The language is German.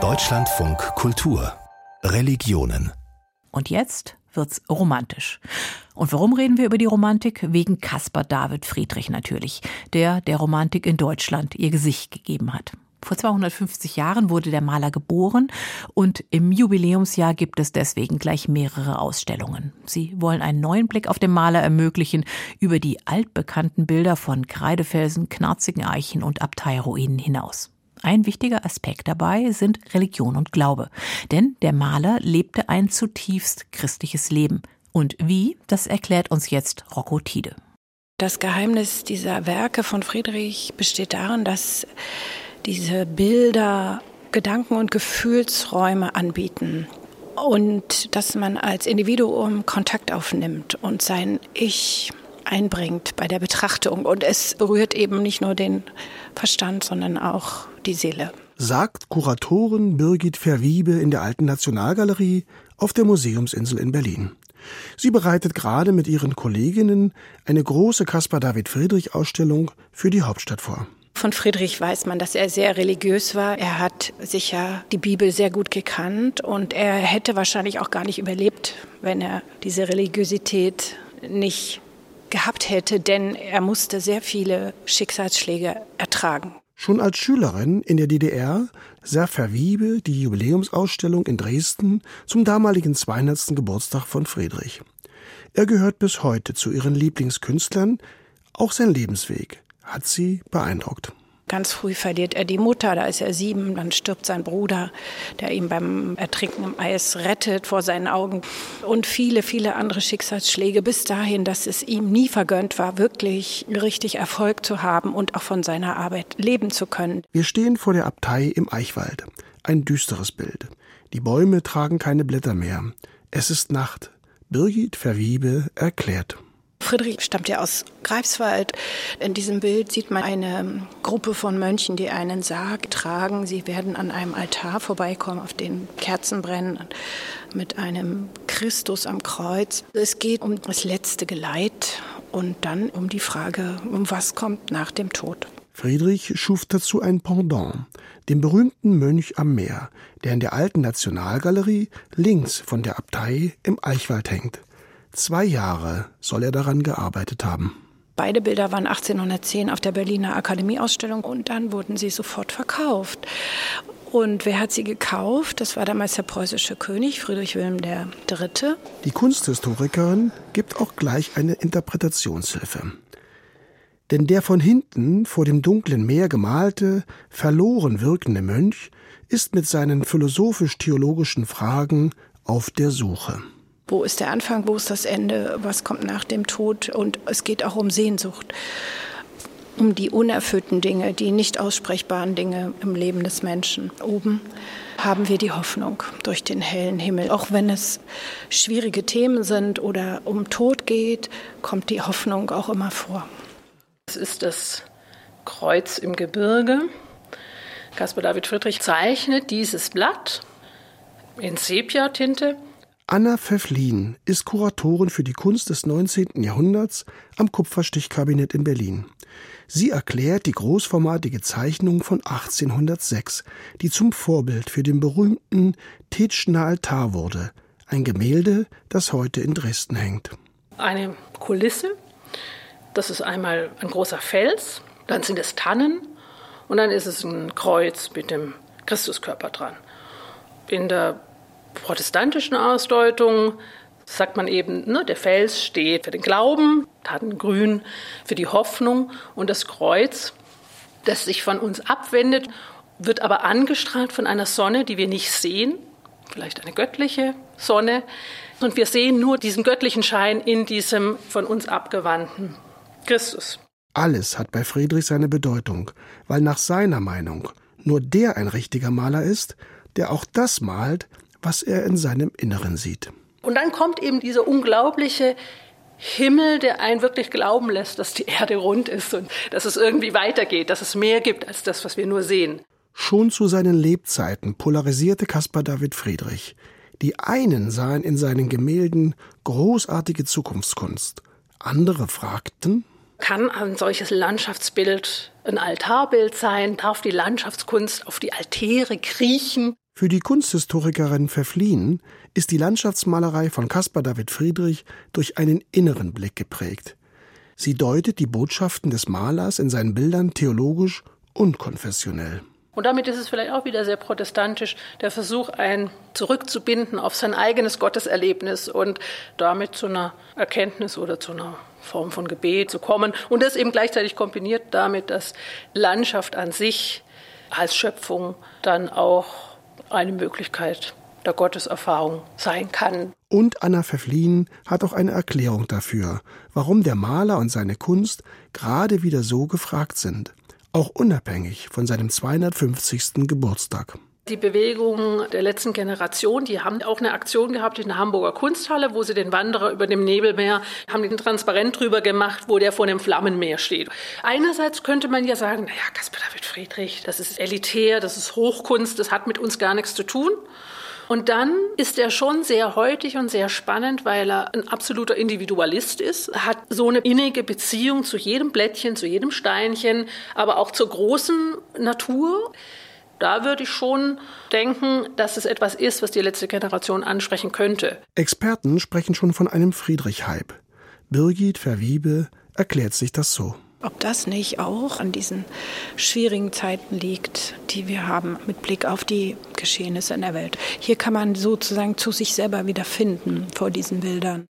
Deutschlandfunk Kultur Religionen Und jetzt wird's romantisch. Und warum reden wir über die Romantik? Wegen Caspar David Friedrich natürlich, der der Romantik in Deutschland ihr Gesicht gegeben hat. Vor 250 Jahren wurde der Maler geboren und im Jubiläumsjahr gibt es deswegen gleich mehrere Ausstellungen. Sie wollen einen neuen Blick auf den Maler ermöglichen über die altbekannten Bilder von Kreidefelsen, knarzigen Eichen und Abteiruinen hinaus. Ein wichtiger Aspekt dabei sind Religion und Glaube. Denn der Maler lebte ein zutiefst christliches Leben. Und wie, das erklärt uns jetzt Rocco Tide. Das Geheimnis dieser Werke von Friedrich besteht darin, dass diese Bilder Gedanken- und Gefühlsräume anbieten und dass man als Individuum Kontakt aufnimmt und sein Ich einbringt bei der Betrachtung. Und es berührt eben nicht nur den Verstand, sondern auch die Seele. Sagt Kuratorin Birgit Verwiebe in der Alten Nationalgalerie auf der Museumsinsel in Berlin. Sie bereitet gerade mit ihren Kolleginnen eine große Caspar David Friedrich Ausstellung für die Hauptstadt vor. Von Friedrich weiß man, dass er sehr religiös war. Er hat sicher die Bibel sehr gut gekannt und er hätte wahrscheinlich auch gar nicht überlebt, wenn er diese Religiosität nicht gehabt hätte, denn er musste sehr viele Schicksalsschläge ertragen. Schon als Schülerin in der DDR sah Verwiebe die Jubiläumsausstellung in Dresden zum damaligen 200. Geburtstag von Friedrich. Er gehört bis heute zu ihren Lieblingskünstlern, auch sein Lebensweg hat sie beeindruckt. Ganz früh verliert er die Mutter, da ist er sieben, dann stirbt sein Bruder, der ihn beim Ertrinken im Eis rettet vor seinen Augen. Und viele, viele andere Schicksalsschläge bis dahin, dass es ihm nie vergönnt war, wirklich richtig Erfolg zu haben und auch von seiner Arbeit leben zu können. Wir stehen vor der Abtei im Eichwald. Ein düsteres Bild. Die Bäume tragen keine Blätter mehr. Es ist Nacht. Birgit Verwiebe erklärt. Friedrich stammt ja aus Greifswald. In diesem Bild sieht man eine Gruppe von Mönchen, die einen Sarg tragen. Sie werden an einem Altar vorbeikommen, auf den Kerzen brennen, mit einem Christus am Kreuz. Es geht um das letzte Geleit und dann um die Frage, um was kommt nach dem Tod. Friedrich schuf dazu ein Pendant, den berühmten Mönch am Meer, der in der alten Nationalgalerie links von der Abtei im Eichwald hängt. Zwei Jahre soll er daran gearbeitet haben. Beide Bilder waren 1810 auf der Berliner Akademieausstellung und dann wurden sie sofort verkauft. Und wer hat sie gekauft? Das war damals der preußische König Friedrich Wilhelm III. Die Kunsthistorikerin gibt auch gleich eine Interpretationshilfe. Denn der von hinten vor dem dunklen Meer gemalte, verloren wirkende Mönch ist mit seinen philosophisch-theologischen Fragen auf der Suche. Wo ist der Anfang, wo ist das Ende, was kommt nach dem Tod? Und es geht auch um Sehnsucht, um die unerfüllten Dinge, die nicht aussprechbaren Dinge im Leben des Menschen. Oben haben wir die Hoffnung durch den hellen Himmel. Auch wenn es schwierige Themen sind oder um Tod geht, kommt die Hoffnung auch immer vor. Es ist das Kreuz im Gebirge. Caspar David Friedrich zeichnet dieses Blatt in Sepia-Tinte Anna Pfefflin ist Kuratorin für die Kunst des 19. Jahrhunderts am Kupferstichkabinett in Berlin. Sie erklärt die großformatige Zeichnung von 1806, die zum Vorbild für den berühmten Tetschner Altar wurde, ein Gemälde, das heute in Dresden hängt. Eine Kulisse, das ist einmal ein großer Fels, dann sind es Tannen und dann ist es ein Kreuz mit dem Christuskörper dran. In der protestantischen Ausdeutung sagt man eben, ne, der Fels steht für den Glauben, Tatengrün für die Hoffnung und das Kreuz, das sich von uns abwendet, wird aber angestrahlt von einer Sonne, die wir nicht sehen, vielleicht eine göttliche Sonne. Und wir sehen nur diesen göttlichen Schein in diesem von uns abgewandten Christus. Alles hat bei Friedrich seine Bedeutung, weil nach seiner Meinung nur der ein richtiger Maler ist, der auch das malt, was er in seinem Inneren sieht. Und dann kommt eben dieser unglaubliche Himmel, der einen wirklich glauben lässt, dass die Erde rund ist und dass es irgendwie weitergeht, dass es mehr gibt als das, was wir nur sehen. Schon zu seinen Lebzeiten polarisierte Caspar David Friedrich. Die einen sahen in seinen Gemälden großartige Zukunftskunst, andere fragten, Kann ein solches Landschaftsbild ein Altarbild sein? Darf die Landschaftskunst auf die Altäre kriechen? Für die Kunsthistorikerin Verfliehen ist die Landschaftsmalerei von Caspar David Friedrich durch einen inneren Blick geprägt. Sie deutet die Botschaften des Malers in seinen Bildern theologisch und konfessionell. Und damit ist es vielleicht auch wieder sehr protestantisch, der Versuch, einen zurückzubinden auf sein eigenes Gotteserlebnis und damit zu einer Erkenntnis oder zu einer Form von Gebet zu kommen. Und das eben gleichzeitig kombiniert damit, dass Landschaft an sich als Schöpfung dann auch eine Möglichkeit der Gotteserfahrung sein kann. Und Anna Pfefflin hat auch eine Erklärung dafür, warum der Maler und seine Kunst gerade wieder so gefragt sind auch unabhängig von seinem 250. Geburtstag. Die Bewegung der letzten Generation, die haben auch eine Aktion gehabt in der Hamburger Kunsthalle, wo sie den Wanderer über dem Nebelmeer haben den transparent drüber gemacht, wo der vor dem Flammenmeer steht. Einerseits könnte man ja sagen, naja, Caspar David Friedrich, das ist elitär, das ist Hochkunst, das hat mit uns gar nichts zu tun. Und dann ist er schon sehr heutig und sehr spannend, weil er ein absoluter Individualist ist, hat so eine innige Beziehung zu jedem Blättchen, zu jedem Steinchen, aber auch zur großen Natur. Da würde ich schon denken, dass es etwas ist, was die letzte Generation ansprechen könnte. Experten sprechen schon von einem Friedrich-Hype. Birgit Verwiebe erklärt sich das so. Ob das nicht auch an diesen schwierigen Zeiten liegt, die wir haben mit Blick auf die Geschehnisse in der Welt. Hier kann man sozusagen zu sich selber wieder finden vor diesen Bildern.